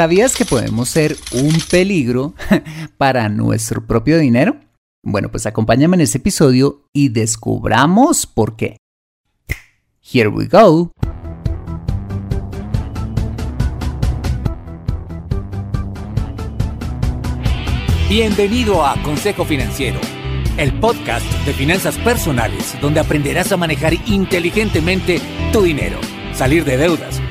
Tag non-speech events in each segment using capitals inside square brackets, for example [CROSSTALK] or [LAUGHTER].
¿Sabías que podemos ser un peligro [LAUGHS] para nuestro propio dinero? Bueno, pues acompáñame en este episodio y descubramos por qué. Here we go. Bienvenido a Consejo Financiero, el podcast de finanzas personales donde aprenderás a manejar inteligentemente tu dinero, salir de deudas,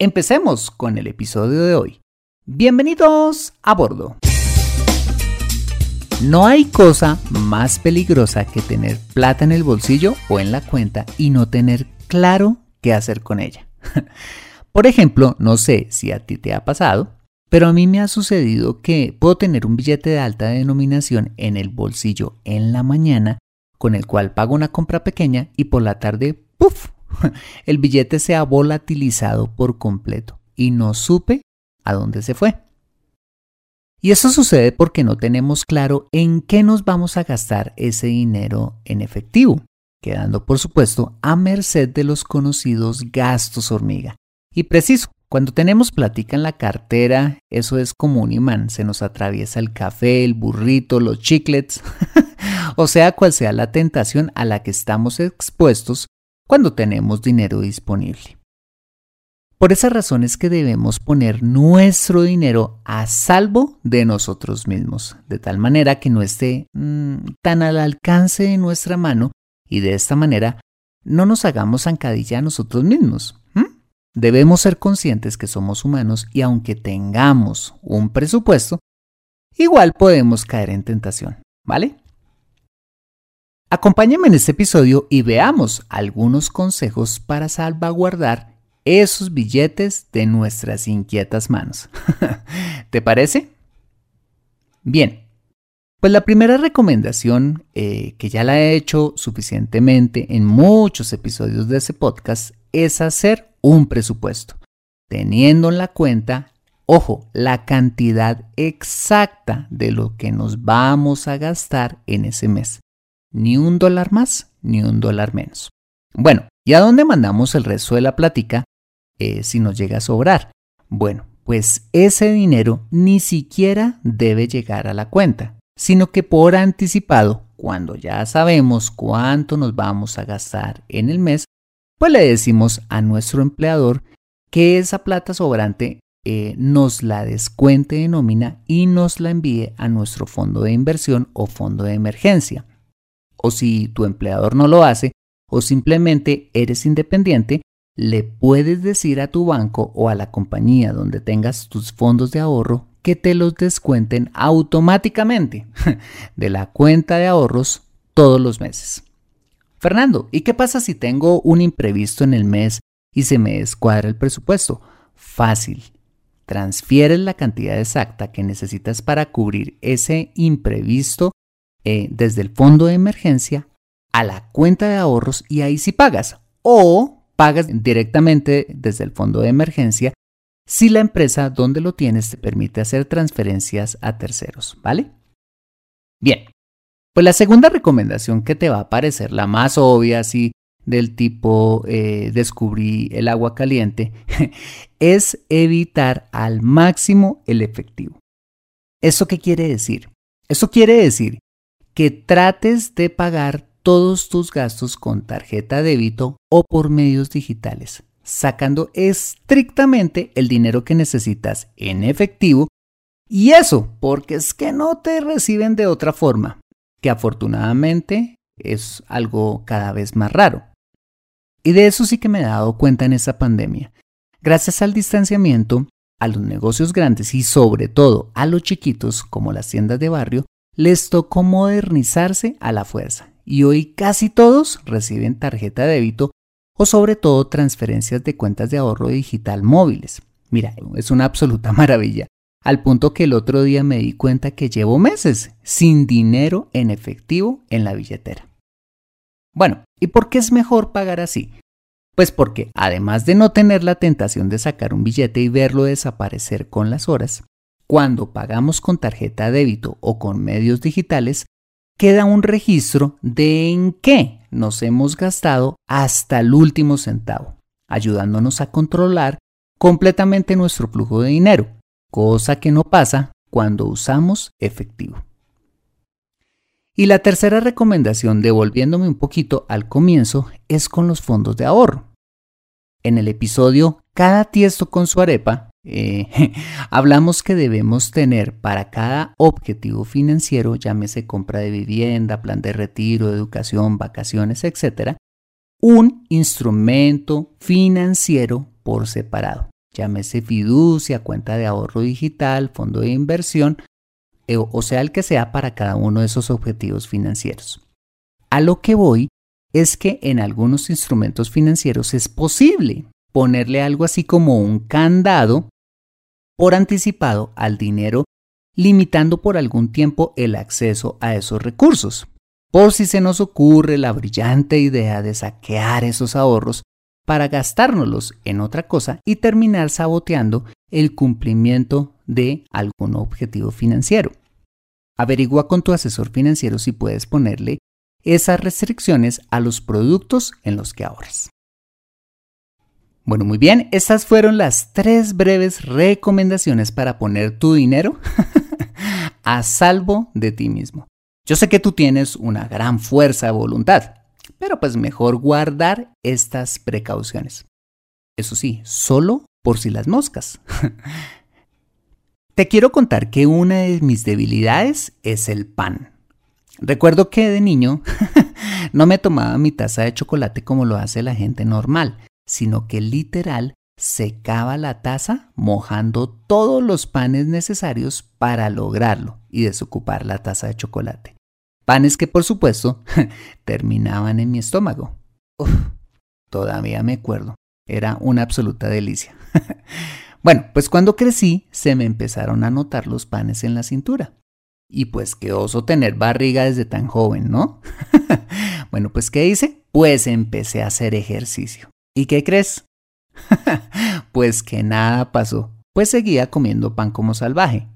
empecemos con el episodio de hoy. Bienvenidos a bordo. No hay cosa más peligrosa que tener plata en el bolsillo o en la cuenta y no tener claro qué hacer con ella. [LAUGHS] Por ejemplo, no sé si a ti te ha pasado, pero a mí me ha sucedido que puedo tener un billete de alta denominación en el bolsillo en la mañana, con el cual pago una compra pequeña y por la tarde, ¡puf! [LAUGHS] El billete se ha volatilizado por completo y no supe a dónde se fue. Y eso sucede porque no tenemos claro en qué nos vamos a gastar ese dinero en efectivo, quedando por supuesto a merced de los conocidos gastos hormiga. Y preciso, cuando tenemos platica en la cartera, eso es como un imán, se nos atraviesa el café, el burrito, los chiclets, [LAUGHS] o sea, cual sea la tentación a la que estamos expuestos cuando tenemos dinero disponible. Por esa razón es que debemos poner nuestro dinero a salvo de nosotros mismos, de tal manera que no esté mm, tan al alcance de nuestra mano y de esta manera no nos hagamos zancadilla a nosotros mismos. Debemos ser conscientes que somos humanos y aunque tengamos un presupuesto, igual podemos caer en tentación, ¿vale? Acompáñame en este episodio y veamos algunos consejos para salvaguardar esos billetes de nuestras inquietas manos. [LAUGHS] ¿Te parece? Bien, pues la primera recomendación, eh, que ya la he hecho suficientemente en muchos episodios de ese podcast, es hacer un presupuesto, teniendo en la cuenta, ojo, la cantidad exacta de lo que nos vamos a gastar en ese mes. Ni un dólar más, ni un dólar menos. Bueno, ¿y a dónde mandamos el resto de la plática eh, si nos llega a sobrar? Bueno, pues ese dinero ni siquiera debe llegar a la cuenta, sino que por anticipado, cuando ya sabemos cuánto nos vamos a gastar en el mes, pues le decimos a nuestro empleador que esa plata sobrante eh, nos la descuente de nómina y nos la envíe a nuestro fondo de inversión o fondo de emergencia. O si tu empleador no lo hace o simplemente eres independiente, le puedes decir a tu banco o a la compañía donde tengas tus fondos de ahorro que te los descuenten automáticamente [LAUGHS] de la cuenta de ahorros todos los meses. Fernando, ¿y qué pasa si tengo un imprevisto en el mes y se me descuadra el presupuesto. Fácil. Transfieres la cantidad exacta que necesitas para cubrir ese imprevisto eh, desde el fondo de emergencia a la cuenta de ahorros y ahí sí pagas. O pagas directamente desde el fondo de emergencia si la empresa donde lo tienes te permite hacer transferencias a terceros, ¿vale? Bien, pues la segunda recomendación que te va a parecer la más obvia, así del tipo eh, descubrí el agua caliente, [LAUGHS] es evitar al máximo el efectivo. ¿Eso qué quiere decir? Eso quiere decir que trates de pagar todos tus gastos con tarjeta débito o por medios digitales sacando estrictamente el dinero que necesitas en efectivo y eso porque es que no te reciben de otra forma, que afortunadamente es algo cada vez más raro. Y de eso sí que me he dado cuenta en esta pandemia. Gracias al distanciamiento, a los negocios grandes y sobre todo a los chiquitos como las tiendas de barrio, les tocó modernizarse a la fuerza. Y hoy casi todos reciben tarjeta de débito o sobre todo transferencias de cuentas de ahorro digital móviles. Mira, es una absoluta [LAUGHS] maravilla, al punto que el otro día me di cuenta que llevo meses sin dinero en efectivo en la billetera. Bueno, ¿y por qué es mejor pagar así? Pues porque, además de no tener la tentación de sacar un billete y verlo desaparecer con las horas, cuando pagamos con tarjeta débito o con medios digitales, queda un registro de en qué nos hemos gastado hasta el último centavo, ayudándonos a controlar completamente nuestro flujo de dinero, cosa que no pasa cuando usamos efectivo. Y la tercera recomendación, devolviéndome un poquito al comienzo, es con los fondos de ahorro. En el episodio Cada tiesto con su arepa, eh, [LAUGHS] hablamos que debemos tener para cada objetivo financiero, llámese compra de vivienda, plan de retiro, educación, vacaciones, etc., un instrumento financiero por separado, llámese fiducia, cuenta de ahorro digital, fondo de inversión, eh, o sea, el que sea para cada uno de esos objetivos financieros. A lo que voy es que en algunos instrumentos financieros es posible ponerle algo así como un candado por anticipado al dinero, limitando por algún tiempo el acceso a esos recursos. Por si se nos ocurre la brillante idea de saquear esos ahorros para gastárnoslos en otra cosa y terminar saboteando el cumplimiento de algún objetivo financiero. Averigua con tu asesor financiero si puedes ponerle esas restricciones a los productos en los que ahorras. Bueno, muy bien, estas fueron las tres breves recomendaciones para poner tu dinero [LAUGHS] a salvo de ti mismo. Yo sé que tú tienes una gran fuerza de voluntad, pero pues mejor guardar estas precauciones. Eso sí, solo por si las moscas. [LAUGHS] Te quiero contar que una de mis debilidades es el pan. Recuerdo que de niño [LAUGHS] no me tomaba mi taza de chocolate como lo hace la gente normal, sino que literal secaba la taza mojando todos los panes necesarios para lograrlo y desocupar la taza de chocolate. Panes que por supuesto [LAUGHS] terminaban en mi estómago. todavía me acuerdo, era una absoluta delicia. [LAUGHS] bueno, pues cuando crecí se me empezaron a notar los panes en la cintura. Y pues qué oso tener barriga desde tan joven, ¿no? [LAUGHS] bueno, pues ¿qué hice? Pues empecé a hacer ejercicio. ¿Y qué crees? [LAUGHS] pues que nada pasó, pues seguía comiendo pan como salvaje.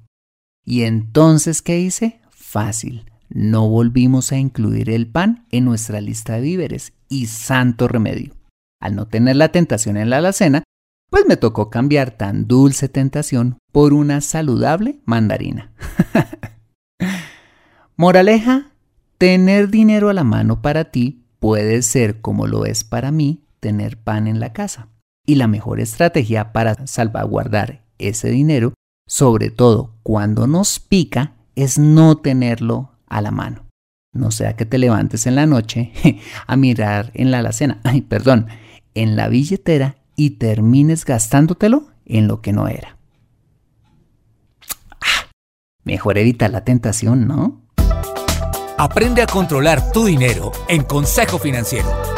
¿Y entonces qué hice? Fácil, no volvimos a incluir el pan en nuestra lista de víveres y santo remedio. Al no tener la tentación en la alacena, pues me tocó cambiar tan dulce tentación por una saludable mandarina. [LAUGHS] Moraleja, tener dinero a la mano para ti puede ser como lo es para mí tener pan en la casa. Y la mejor estrategia para salvaguardar ese dinero, sobre todo cuando nos pica, es no tenerlo a la mano. No sea que te levantes en la noche [LAUGHS] a mirar en la alacena, [LAUGHS] ay, perdón, en la billetera y termines gastándotelo en lo que no era. Ah, mejor evitar la tentación, ¿no? Aprende a controlar tu dinero en Consejo Financiero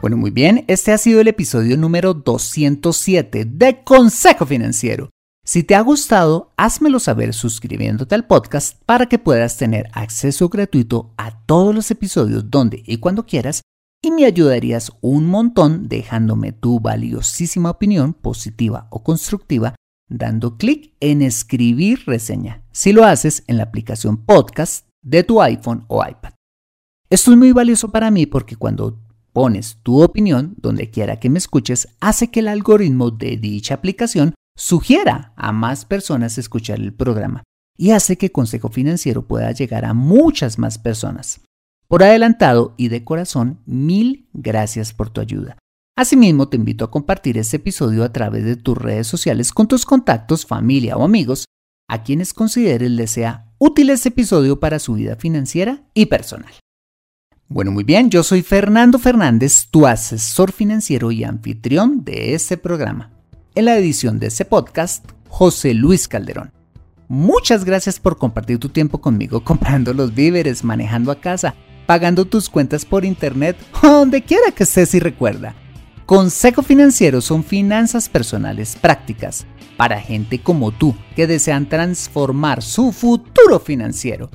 Bueno, muy bien, este ha sido el episodio número 207 de Consejo Financiero. Si te ha gustado, házmelo saber suscribiéndote al podcast para que puedas tener acceso gratuito a todos los episodios donde y cuando quieras y me ayudarías un montón dejándome tu valiosísima opinión positiva o constructiva dando clic en escribir reseña si lo haces en la aplicación podcast de tu iPhone o iPad. Esto es muy valioso para mí porque cuando pones tu opinión donde quiera que me escuches hace que el algoritmo de dicha aplicación sugiera a más personas escuchar el programa y hace que Consejo Financiero pueda llegar a muchas más personas. Por adelantado y de corazón, mil gracias por tu ayuda. Asimismo, te invito a compartir este episodio a través de tus redes sociales con tus contactos, familia o amigos a quienes consideres les sea útil este episodio para su vida financiera y personal. Bueno, muy bien, yo soy Fernando Fernández, tu asesor financiero y anfitrión de este programa. En la edición de este podcast, José Luis Calderón. Muchas gracias por compartir tu tiempo conmigo [LAUGHS] comprando los víveres, manejando a casa, pagando tus cuentas por internet [LAUGHS] donde quiera que estés y recuerda. Consejo Financiero son finanzas personales prácticas para gente como tú que desean transformar su futuro financiero.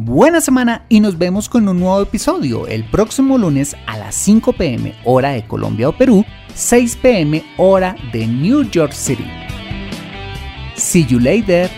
Buena semana y nos vemos con un nuevo episodio el próximo lunes a las 5 pm hora de Colombia o Perú, 6 pm hora de New York City. See you later.